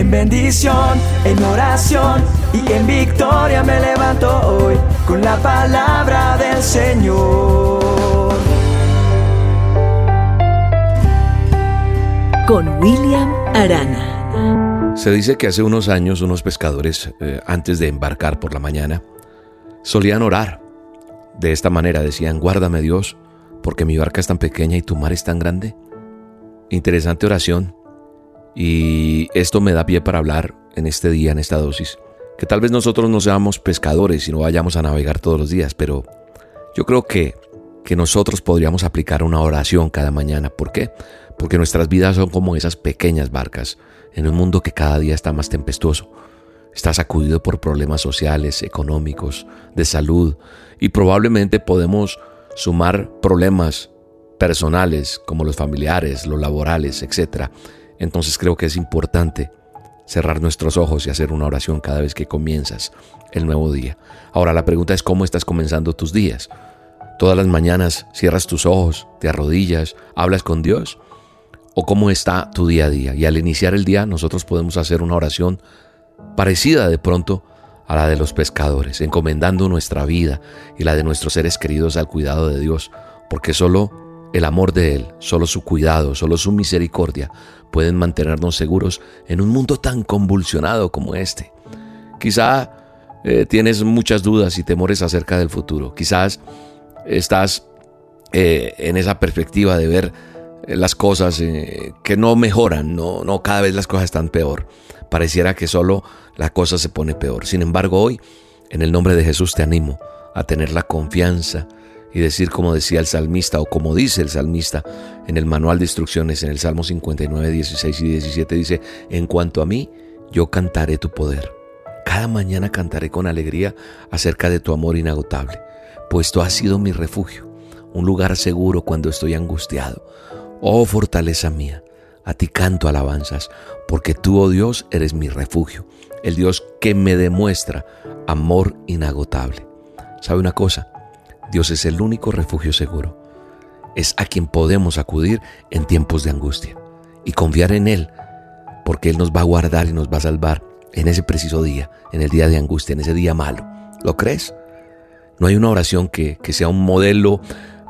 En bendición, en oración y en victoria me levanto hoy con la palabra del Señor. Con William Arana. Se dice que hace unos años unos pescadores, eh, antes de embarcar por la mañana, solían orar. De esta manera decían, guárdame Dios, porque mi barca es tan pequeña y tu mar es tan grande. Interesante oración. Y esto me da pie para hablar en este día, en esta dosis, que tal vez nosotros no seamos pescadores y no vayamos a navegar todos los días, pero yo creo que, que nosotros podríamos aplicar una oración cada mañana. ¿Por qué? Porque nuestras vidas son como esas pequeñas barcas en un mundo que cada día está más tempestuoso. Está sacudido por problemas sociales, económicos, de salud y probablemente podemos sumar problemas personales como los familiares, los laborales, etc. Entonces creo que es importante cerrar nuestros ojos y hacer una oración cada vez que comienzas el nuevo día. Ahora la pregunta es cómo estás comenzando tus días. Todas las mañanas cierras tus ojos, te arrodillas, hablas con Dios. ¿O cómo está tu día a día? Y al iniciar el día nosotros podemos hacer una oración parecida de pronto a la de los pescadores, encomendando nuestra vida y la de nuestros seres queridos al cuidado de Dios, porque solo el amor de Él, solo su cuidado, solo su misericordia pueden mantenernos seguros en un mundo tan convulsionado como este. Quizá eh, tienes muchas dudas y temores acerca del futuro. Quizás estás eh, en esa perspectiva de ver eh, las cosas que no mejoran, no, no cada vez las cosas están peor. Pareciera que solo la cosa se pone peor. Sin embargo, hoy, en el nombre de Jesús, te animo a tener la confianza y decir como decía el salmista o como dice el salmista en el manual de instrucciones en el Salmo 59, 16 y 17 dice, en cuanto a mí, yo cantaré tu poder. Cada mañana cantaré con alegría acerca de tu amor inagotable, pues tú has sido mi refugio, un lugar seguro cuando estoy angustiado. Oh fortaleza mía, a ti canto alabanzas, porque tú, oh Dios, eres mi refugio, el Dios que me demuestra amor inagotable. ¿Sabe una cosa? Dios es el único refugio seguro. Es a quien podemos acudir en tiempos de angustia y confiar en Él, porque Él nos va a guardar y nos va a salvar en ese preciso día, en el día de angustia, en ese día malo. ¿Lo crees? No hay una oración que, que sea un modelo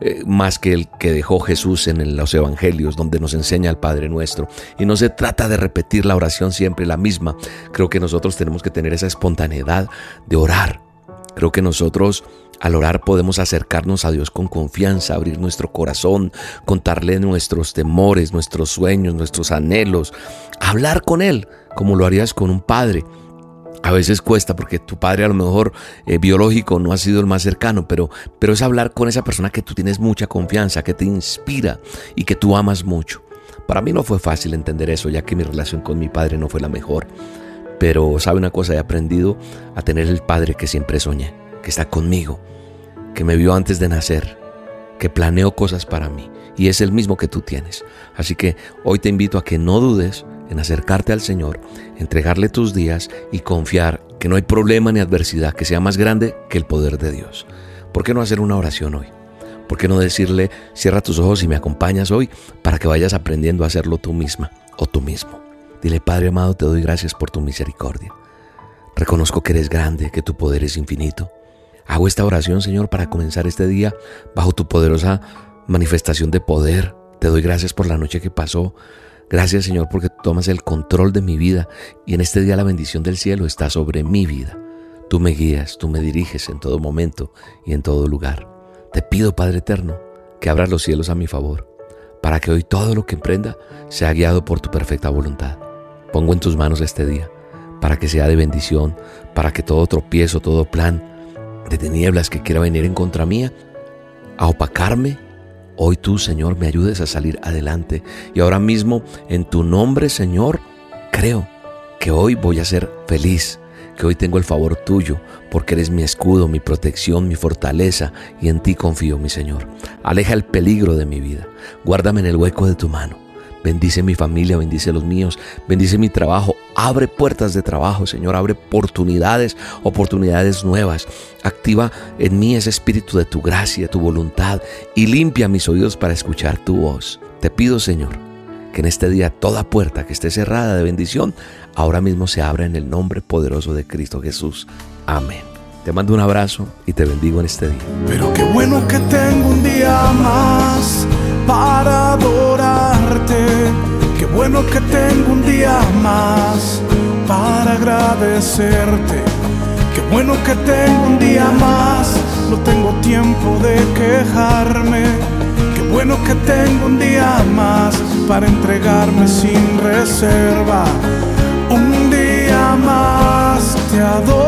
eh, más que el que dejó Jesús en los evangelios, donde nos enseña el Padre nuestro. Y no se trata de repetir la oración siempre la misma. Creo que nosotros tenemos que tener esa espontaneidad de orar. Creo que nosotros al orar podemos acercarnos a Dios con confianza, abrir nuestro corazón, contarle nuestros temores, nuestros sueños, nuestros anhelos, hablar con Él como lo harías con un padre a veces cuesta porque tu padre a lo mejor eh, biológico no ha sido el más cercano, pero, pero es hablar con esa persona que tú tienes mucha confianza, que te inspira y que tú amas mucho. Para mí no fue fácil entender eso, ya que mi relación con mi padre no fue la mejor. Pero sabe una cosa, he aprendido a tener el padre que siempre soñé, que está conmigo, que me vio antes de nacer, que planeó cosas para mí y es el mismo que tú tienes. Así que hoy te invito a que no dudes en acercarte al Señor, entregarle tus días y confiar que no hay problema ni adversidad que sea más grande que el poder de Dios. ¿Por qué no hacer una oración hoy? ¿Por qué no decirle, cierra tus ojos y me acompañas hoy para que vayas aprendiendo a hacerlo tú misma o tú mismo? Dile, Padre amado, te doy gracias por tu misericordia. Reconozco que eres grande, que tu poder es infinito. Hago esta oración, Señor, para comenzar este día bajo tu poderosa manifestación de poder. Te doy gracias por la noche que pasó. Gracias Señor porque tomas el control de mi vida y en este día la bendición del cielo está sobre mi vida. Tú me guías, tú me diriges en todo momento y en todo lugar. Te pido Padre Eterno que abras los cielos a mi favor, para que hoy todo lo que emprenda sea guiado por tu perfecta voluntad. Pongo en tus manos este día, para que sea de bendición, para que todo tropiezo, todo plan de tinieblas que quiera venir en contra mía, a opacarme Hoy tú, Señor, me ayudes a salir adelante. Y ahora mismo, en tu nombre, Señor, creo que hoy voy a ser feliz, que hoy tengo el favor tuyo, porque eres mi escudo, mi protección, mi fortaleza, y en ti confío, mi Señor. Aleja el peligro de mi vida. Guárdame en el hueco de tu mano. Bendice mi familia, bendice los míos, bendice mi trabajo. Abre puertas de trabajo, Señor. Abre oportunidades, oportunidades nuevas. Activa en mí ese espíritu de tu gracia, tu voluntad y limpia mis oídos para escuchar tu voz. Te pido, Señor, que en este día toda puerta que esté cerrada de bendición, ahora mismo se abra en el nombre poderoso de Cristo Jesús. Amén. Te mando un abrazo y te bendigo en este día. Pero qué bueno que tengo un día más para bueno que tengo un día más para agradecerte. Qué bueno que tengo un día más, no tengo tiempo de quejarme. Qué bueno que tengo un día más para entregarme sin reserva. Un día más te adoro,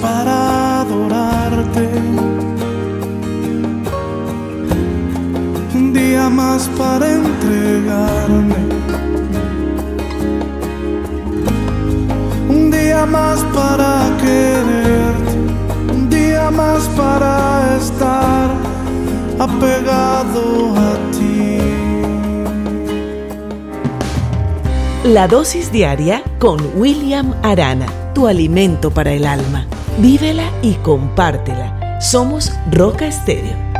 para adorarte. Un día más para entregarme. Un día más para quererte. Un día más para estar apegado a ti. La dosis diaria con William Arana, tu alimento para el alma. Vívela y compártela. Somos Roca Estéreo